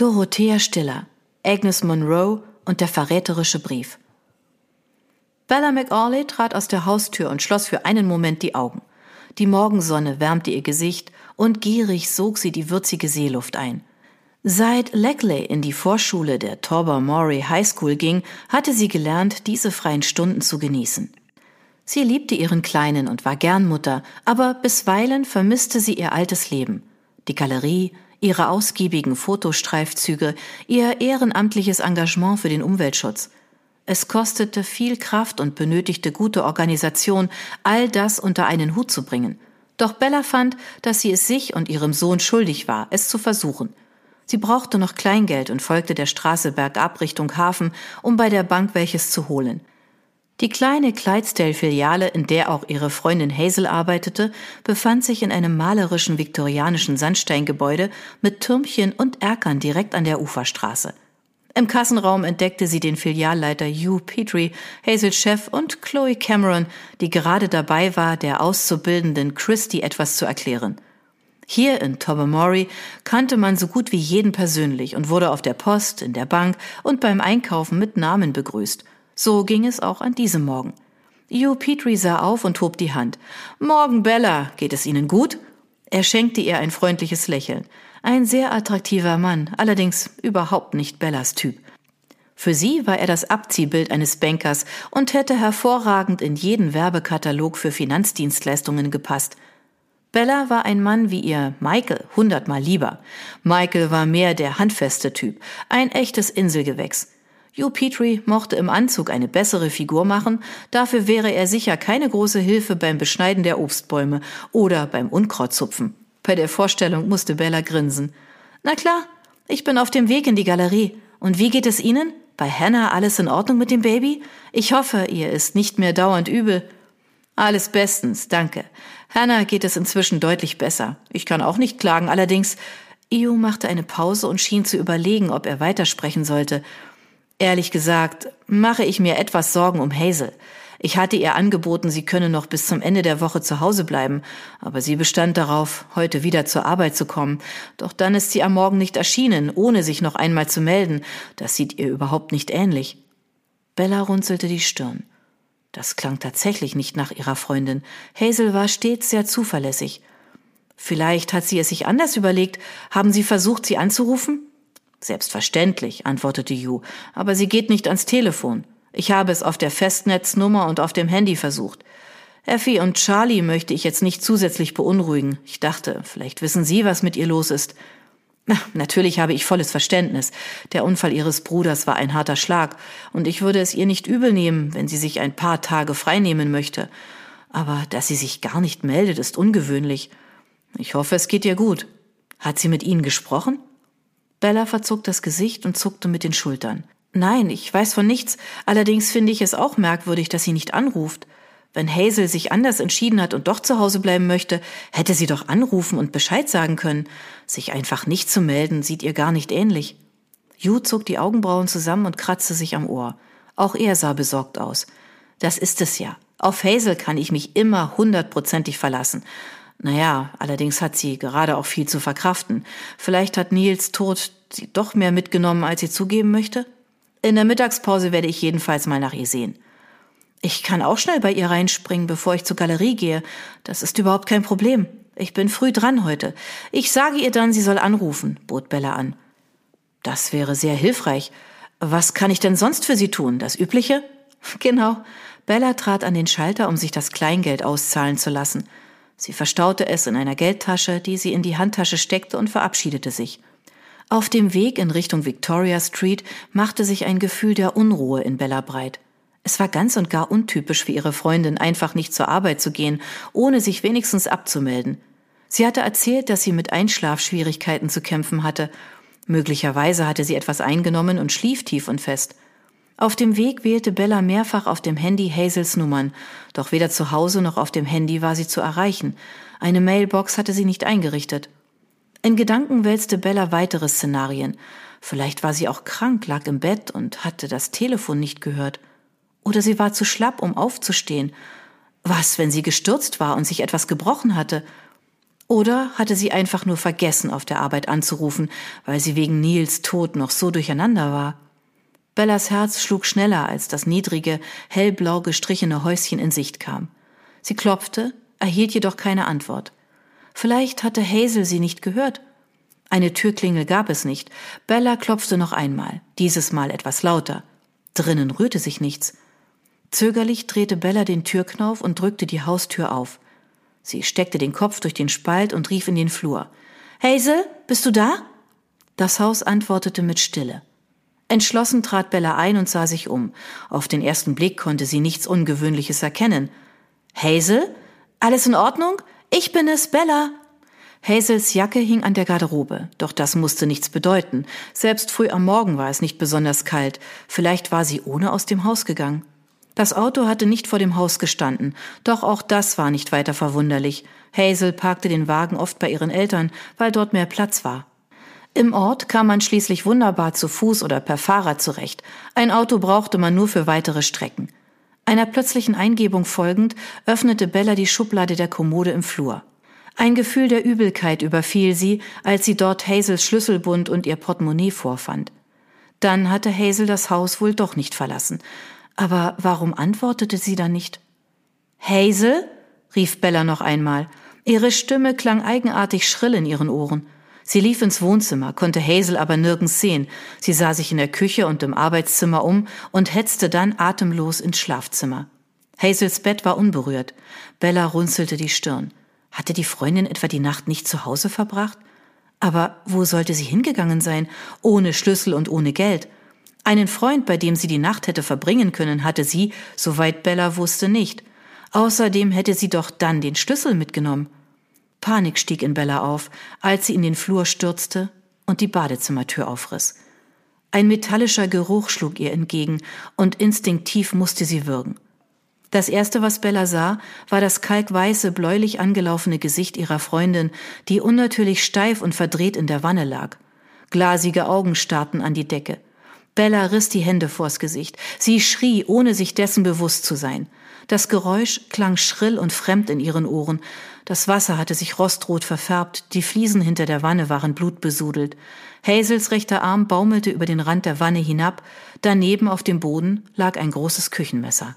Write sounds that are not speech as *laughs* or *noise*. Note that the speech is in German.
Dorothea Stiller, Agnes Monroe und der verräterische Brief. Bella McAuley trat aus der Haustür und schloss für einen Moment die Augen. Die Morgensonne wärmte ihr Gesicht und gierig sog sie die würzige Seeluft ein. Seit Leckley in die Vorschule der Tobermory High School ging, hatte sie gelernt, diese freien Stunden zu genießen. Sie liebte ihren Kleinen und war gern Mutter, aber bisweilen vermisste sie ihr altes Leben. Die Galerie, ihre ausgiebigen Fotostreifzüge, ihr ehrenamtliches Engagement für den Umweltschutz. Es kostete viel Kraft und benötigte gute Organisation, all das unter einen Hut zu bringen. Doch Bella fand, dass sie es sich und ihrem Sohn schuldig war, es zu versuchen. Sie brauchte noch Kleingeld und folgte der Straße bergab Richtung Hafen, um bei der Bank welches zu holen. Die kleine Clydesdale-Filiale, in der auch ihre Freundin Hazel arbeitete, befand sich in einem malerischen viktorianischen Sandsteingebäude mit Türmchen und Erkern direkt an der Uferstraße. Im Kassenraum entdeckte sie den Filialleiter Hugh Petrie, Hazels Chef und Chloe Cameron, die gerade dabei war, der Auszubildenden Christy etwas zu erklären. Hier in Tobermory kannte man so gut wie jeden persönlich und wurde auf der Post, in der Bank und beim Einkaufen mit Namen begrüßt – so ging es auch an diesem Morgen. Hugh Petrie sah auf und hob die Hand. Morgen, Bella. Geht es Ihnen gut? Er schenkte ihr ein freundliches Lächeln. Ein sehr attraktiver Mann, allerdings überhaupt nicht Bellas Typ. Für sie war er das Abziehbild eines Bankers und hätte hervorragend in jeden Werbekatalog für Finanzdienstleistungen gepasst. Bella war ein Mann wie ihr Michael hundertmal lieber. Michael war mehr der handfeste Typ, ein echtes Inselgewächs. Hugh Petrie mochte im Anzug eine bessere Figur machen, dafür wäre er sicher keine große Hilfe beim Beschneiden der Obstbäume oder beim Unkrautzupfen. Bei der Vorstellung musste Bella grinsen. Na klar, ich bin auf dem Weg in die Galerie. Und wie geht es Ihnen? Bei Hannah alles in Ordnung mit dem Baby? Ich hoffe, ihr ist nicht mehr dauernd übel. Alles bestens, danke. Hannah geht es inzwischen deutlich besser. Ich kann auch nicht klagen, allerdings. Io machte eine Pause und schien zu überlegen, ob er weitersprechen sollte. Ehrlich gesagt, mache ich mir etwas Sorgen um Hazel. Ich hatte ihr angeboten, sie könne noch bis zum Ende der Woche zu Hause bleiben, aber sie bestand darauf, heute wieder zur Arbeit zu kommen. Doch dann ist sie am Morgen nicht erschienen, ohne sich noch einmal zu melden. Das sieht ihr überhaupt nicht ähnlich. Bella runzelte die Stirn. Das klang tatsächlich nicht nach ihrer Freundin. Hazel war stets sehr zuverlässig. Vielleicht hat sie es sich anders überlegt. Haben Sie versucht, sie anzurufen? Selbstverständlich, antwortete Yu, aber sie geht nicht ans Telefon. Ich habe es auf der Festnetznummer und auf dem Handy versucht. Effie und Charlie möchte ich jetzt nicht zusätzlich beunruhigen. Ich dachte, vielleicht wissen Sie, was mit ihr los ist. Na, natürlich habe ich volles Verständnis. Der Unfall Ihres Bruders war ein harter Schlag, und ich würde es ihr nicht übel nehmen, wenn sie sich ein paar Tage freinehmen möchte. Aber dass sie sich gar nicht meldet, ist ungewöhnlich. Ich hoffe, es geht ihr gut. Hat sie mit Ihnen gesprochen? Bella verzog das Gesicht und zuckte mit den Schultern. Nein, ich weiß von nichts. Allerdings finde ich es auch merkwürdig, dass sie nicht anruft. Wenn Hazel sich anders entschieden hat und doch zu Hause bleiben möchte, hätte sie doch anrufen und Bescheid sagen können. Sich einfach nicht zu melden, sieht ihr gar nicht ähnlich. Yu zog die Augenbrauen zusammen und kratzte sich am Ohr. Auch er sah besorgt aus. Das ist es ja. Auf Hazel kann ich mich immer hundertprozentig verlassen. Naja, allerdings hat sie gerade auch viel zu verkraften. Vielleicht hat Nils Tod sie doch mehr mitgenommen, als sie zugeben möchte? In der Mittagspause werde ich jedenfalls mal nach ihr sehen. Ich kann auch schnell bei ihr reinspringen, bevor ich zur Galerie gehe. Das ist überhaupt kein Problem. Ich bin früh dran heute. Ich sage ihr dann, sie soll anrufen, bot Bella an. Das wäre sehr hilfreich. Was kann ich denn sonst für sie tun? Das Übliche? *laughs* Genau. Bella trat an den Schalter, um sich das Kleingeld auszahlen zu lassen. Sie verstaute es in einer Geldtasche, die sie in die Handtasche steckte und verabschiedete sich. Auf dem Weg in Richtung Victoria Street machte sich ein Gefühl der Unruhe in Bella breit. Es war ganz und gar untypisch für ihre Freundin, einfach nicht zur Arbeit zu gehen, ohne sich wenigstens abzumelden. Sie hatte erzählt, dass sie mit Einschlafschwierigkeiten zu kämpfen hatte. Möglicherweise hatte sie etwas eingenommen und schlief tief und fest. Auf dem Weg wählte Bella mehrfach auf dem Handy Hazels Nummern, doch weder zu Hause noch auf dem Handy war sie zu erreichen. Eine Mailbox hatte sie nicht eingerichtet. In Gedanken wälzte Bella weitere Szenarien. Vielleicht war sie auch krank, lag im Bett und hatte das Telefon nicht gehört. Oder sie war zu schlapp, um aufzustehen. Was, wenn sie gestürzt war und sich etwas gebrochen hatte? Oder hatte sie einfach nur vergessen, auf der Arbeit anzurufen, weil sie wegen Nils Tod noch so durcheinander war? Bellas Herz schlug schneller, als das niedrige, hellblau gestrichene Häuschen in Sicht kam. Sie klopfte, erhielt jedoch keine Antwort. Vielleicht hatte Hazel sie nicht gehört. Eine Türklingel gab es nicht. Bella klopfte noch einmal, dieses Mal etwas lauter. Drinnen rührte sich nichts. Zögerlich drehte Bella den Türknauf und drückte die Haustür auf. Sie steckte den Kopf durch den Spalt und rief in den Flur. Hazel, bist du da? Das Haus antwortete mit Stille. Entschlossen trat Bella ein und sah sich um. Auf den ersten Blick konnte sie nichts Ungewöhnliches erkennen. Hazel? Alles in Ordnung? Ich bin es, Bella. Hazels Jacke hing an der Garderobe, doch das musste nichts bedeuten. Selbst früh am Morgen war es nicht besonders kalt. Vielleicht war sie ohne aus dem Haus gegangen. Das Auto hatte nicht vor dem Haus gestanden, doch auch das war nicht weiter verwunderlich. Hazel parkte den Wagen oft bei ihren Eltern, weil dort mehr Platz war. Im Ort kam man schließlich wunderbar zu Fuß oder per Fahrrad zurecht. Ein Auto brauchte man nur für weitere Strecken. Einer plötzlichen Eingebung folgend öffnete Bella die Schublade der Kommode im Flur. Ein Gefühl der Übelkeit überfiel sie, als sie dort Hazels Schlüsselbund und ihr Portemonnaie vorfand. Dann hatte Hazel das Haus wohl doch nicht verlassen. Aber warum antwortete sie dann nicht? Hazel? rief Bella noch einmal. Ihre Stimme klang eigenartig schrill in ihren Ohren. Sie lief ins Wohnzimmer, konnte Hazel aber nirgends sehen. Sie sah sich in der Küche und im Arbeitszimmer um und hetzte dann atemlos ins Schlafzimmer. Hazels Bett war unberührt. Bella runzelte die Stirn. Hatte die Freundin etwa die Nacht nicht zu Hause verbracht? Aber wo sollte sie hingegangen sein, ohne Schlüssel und ohne Geld? Einen Freund, bei dem sie die Nacht hätte verbringen können, hatte sie, soweit Bella wusste, nicht. Außerdem hätte sie doch dann den Schlüssel mitgenommen. Panik stieg in Bella auf, als sie in den Flur stürzte und die Badezimmertür aufriss. Ein metallischer Geruch schlug ihr entgegen, und instinktiv musste sie würgen. Das erste, was Bella sah, war das kalkweiße, bläulich angelaufene Gesicht ihrer Freundin, die unnatürlich steif und verdreht in der Wanne lag. Glasige Augen starrten an die Decke. Bella riss die Hände vors Gesicht. Sie schrie, ohne sich dessen bewusst zu sein. Das Geräusch klang schrill und fremd in ihren Ohren. Das Wasser hatte sich rostrot verfärbt, die Fliesen hinter der Wanne waren blutbesudelt. Hazels rechter Arm baumelte über den Rand der Wanne hinab, daneben auf dem Boden lag ein großes Küchenmesser.